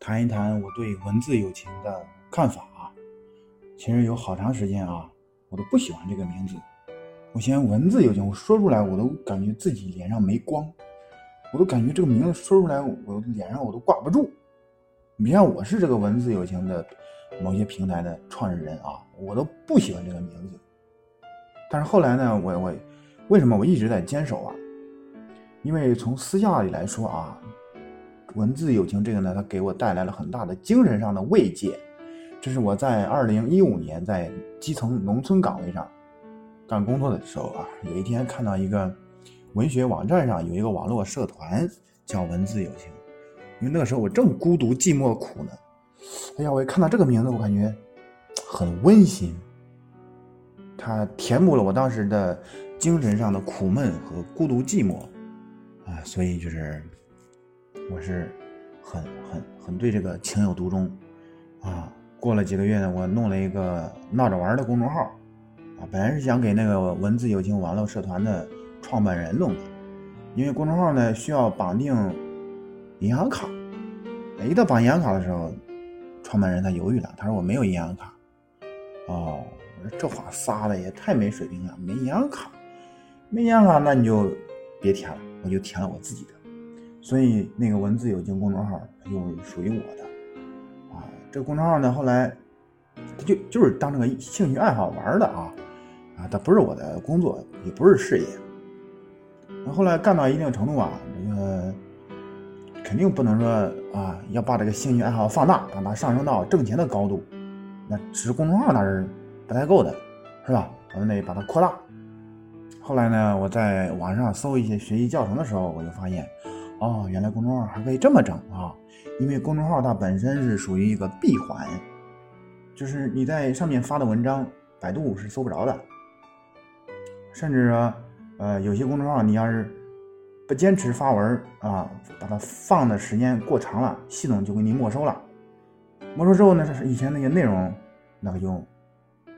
谈一谈我对文字友情的看法啊。其实有好长时间啊，我都不喜欢这个名字。我嫌文字友情，我说出来我都感觉自己脸上没光，我都感觉这个名字说出来，我脸上我都挂不住。你像我是这个文字友情的某些平台的创始人啊，我都不喜欢这个名字。但是后来呢，我我为什么我一直在坚守啊？因为从私下里来说啊，文字友情这个呢，它给我带来了很大的精神上的慰藉。这是我在二零一五年在基层农村岗位上干工作的时候啊，有一天看到一个文学网站上有一个网络社团叫文字友情，因为那个时候我正孤独寂寞苦呢。哎呀，我一看到这个名字，我感觉很温馨，它填补了我当时的精神上的苦闷和孤独寂寞啊，所以就是我是很很很对这个情有独钟啊。过了几个月呢，我弄了一个闹着玩的公众号，啊，本来是想给那个文字友情网络社团的创办人弄的，因为公众号呢需要绑定银行卡，一到绑银行卡的时候，创办人他犹豫了，他说我没有银行卡。哦，我说这话撒的也太没水平了，没银行卡，没银行卡那你就别填了，我就填了我自己的，所以那个文字友情公众号又属于我的。啊这个公众号呢，后来他就就是当成个兴趣爱好玩的啊，啊，它不是我的工作，也不是事业。那后来干到一定程度啊，这个肯定不能说啊，要把这个兴趣爱好放大，把它上升到挣钱的高度。那只是公众号那是不太够的，是吧？我们得把它扩大。后来呢，我在网上搜一些学习教程的时候，我就发现，哦，原来公众号还可以这么整啊。因为公众号它本身是属于一个闭环，就是你在上面发的文章，百度是搜不着的。甚至说，呃，有些公众号你要是不坚持发文啊，把它放的时间过长了，系统就给你没收了。没收之后呢，是以前那些内容，那个就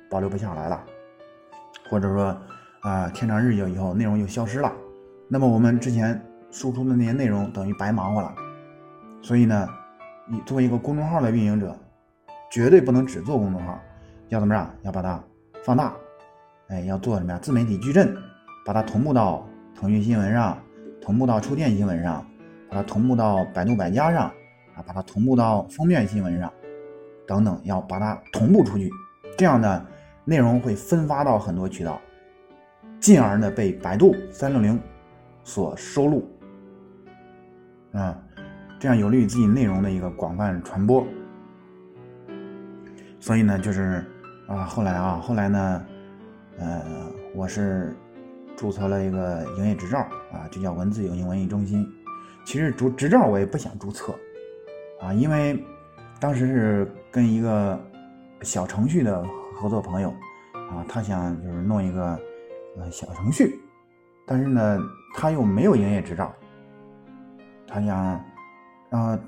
保留不下来了，或者说啊，天长日久以后内容就消失了，那么我们之前输出的那些内容等于白忙活了。所以呢，你作为一个公众号的运营者，绝对不能只做公众号，要怎么样？要把它放大，哎，要做什么呀？自媒体矩阵，把它同步到腾讯新闻上，同步到触电新闻上，把它同步到百度百家上，啊，把它同步到封面新闻上，等等，要把它同步出去，这样呢，内容会分发到很多渠道，进而呢被百度三六零所收录，啊。这样有利于自己内容的一个广泛传播，所以呢，就是啊，后来啊，后来呢，呃，我是注册了一个营业执照啊，就叫文字有情文艺中心。其实注执照我也不想注册啊，因为当时是跟一个小程序的合作朋友啊，他想就是弄一个呃小程序，但是呢，他又没有营业执照，他想。然后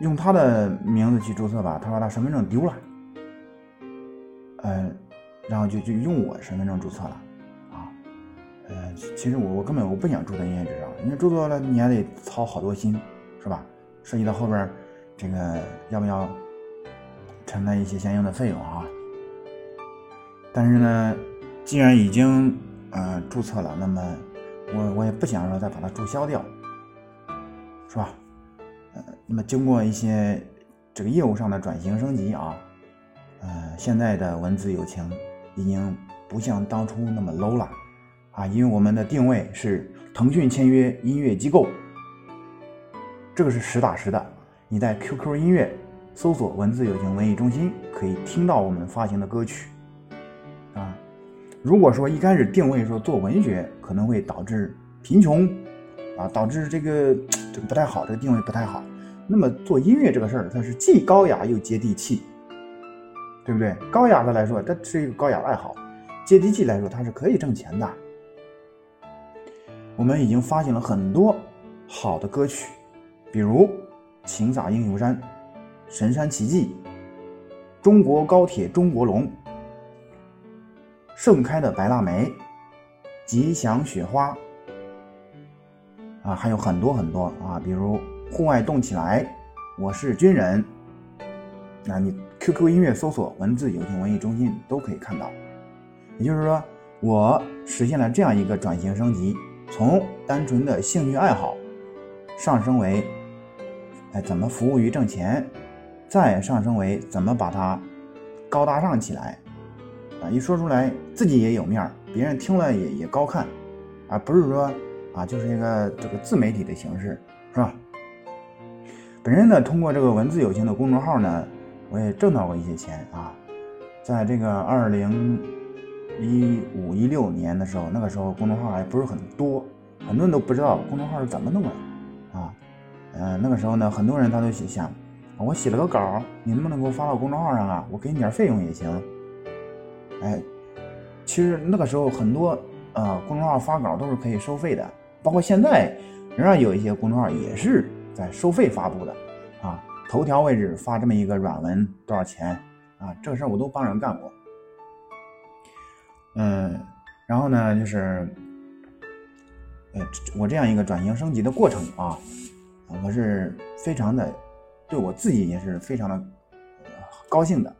用他的名字去注册吧，他说他身份证丢了，呃，然后就就用我身份证注册了，啊，呃，其实我我根本我不想注册营业执照，因为注册了你还得操好多心，是吧？涉及到后边这个要不要承担一些相应的费用啊？但是呢，既然已经呃注册了，那么我我也不想说再把它注销掉，是吧？呃那么经过一些这个业务上的转型升级啊，呃，现在的文字友情已经不像当初那么 low 了啊，因为我们的定位是腾讯签约音乐机构，这个是实打实的。你在 QQ 音乐搜索“文字友情文艺中心”，可以听到我们发行的歌曲啊。如果说一开始定位说做文学，可能会导致贫穷啊，导致这个这个不太好，这个定位不太好。那么做音乐这个事儿，它是既高雅又接地气，对不对？高雅的来说，它是一个高雅的爱好；接地气来说，它是可以挣钱的。我们已经发行了很多好的歌曲，比如《情洒英雄山》《神山奇迹》《中国高铁中国龙》《盛开的白腊梅》《吉祥雪花》啊，还有很多很多啊，比如。户外动起来，我是军人，那你 QQ 音乐搜索“文字有情文艺中心”都可以看到。也就是说，我实现了这样一个转型升级，从单纯的兴趣爱好上升为，哎，怎么服务于挣钱，再上升为怎么把它高大上起来。啊，一说出来自己也有面儿，别人听了也也高看，而，不是说啊，就是一个这个自媒体的形式，是吧？本身呢，通过这个文字友情的公众号呢，我也挣到过一些钱啊。在这个二零一五一六年的时候，那个时候公众号还不是很多，很多人都不知道公众号是怎么弄的啊。嗯，那个时候呢，很多人他都想，我写了个稿，你能不能给我发到公众号上啊？我给你点费用也行。哎，其实那个时候很多呃公众号发稿都是可以收费的，包括现在仍然有一些公众号也是。在收费发布的，啊，头条位置发这么一个软文多少钱啊？这个事儿我都帮人干过。嗯，然后呢，就是，呃，我这样一个转型升级的过程啊，我是非常的，对我自己也是非常的高兴的。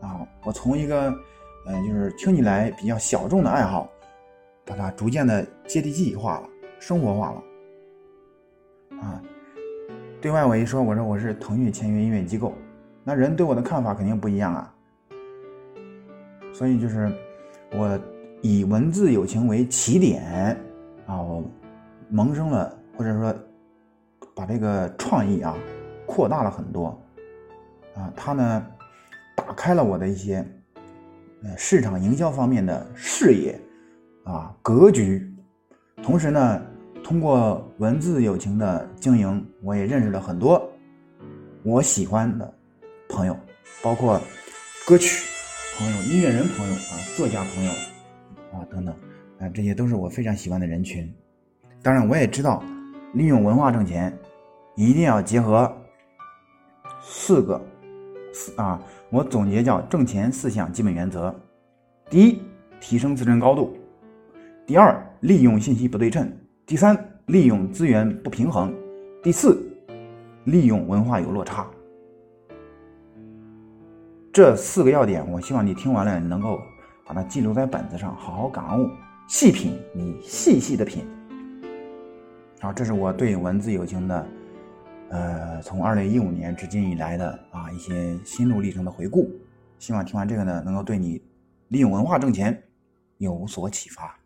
啊，我从一个，呃，就是听起来比较小众的爱好，把它逐渐的接地气化了，生活化了。啊。对外我一说，我说我是腾讯签约音乐机构，那人对我的看法肯定不一样啊。所以就是我以文字友情为起点啊，我萌生了或者说把这个创意啊扩大了很多啊，它呢打开了我的一些呃市场营销方面的视野啊格局，同时呢。通过文字友情的经营，我也认识了很多我喜欢的朋友，包括歌曲朋友、音乐人朋友啊、作家朋友啊等等啊，这些都是我非常喜欢的人群。当然，我也知道利用文化挣钱，一定要结合四个四啊，我总结叫挣钱四项基本原则：第一，提升自身高度；第二，利用信息不对称。第三，利用资源不平衡；第四，利用文化有落差。这四个要点，我希望你听完了能够把它记录在本子上，好好感悟，细品，你细细的品。好，这是我对文字友情的，呃，从二零一五年至今以来的啊一些心路历程的回顾。希望听完这个呢，能够对你利用文化挣钱有所启发。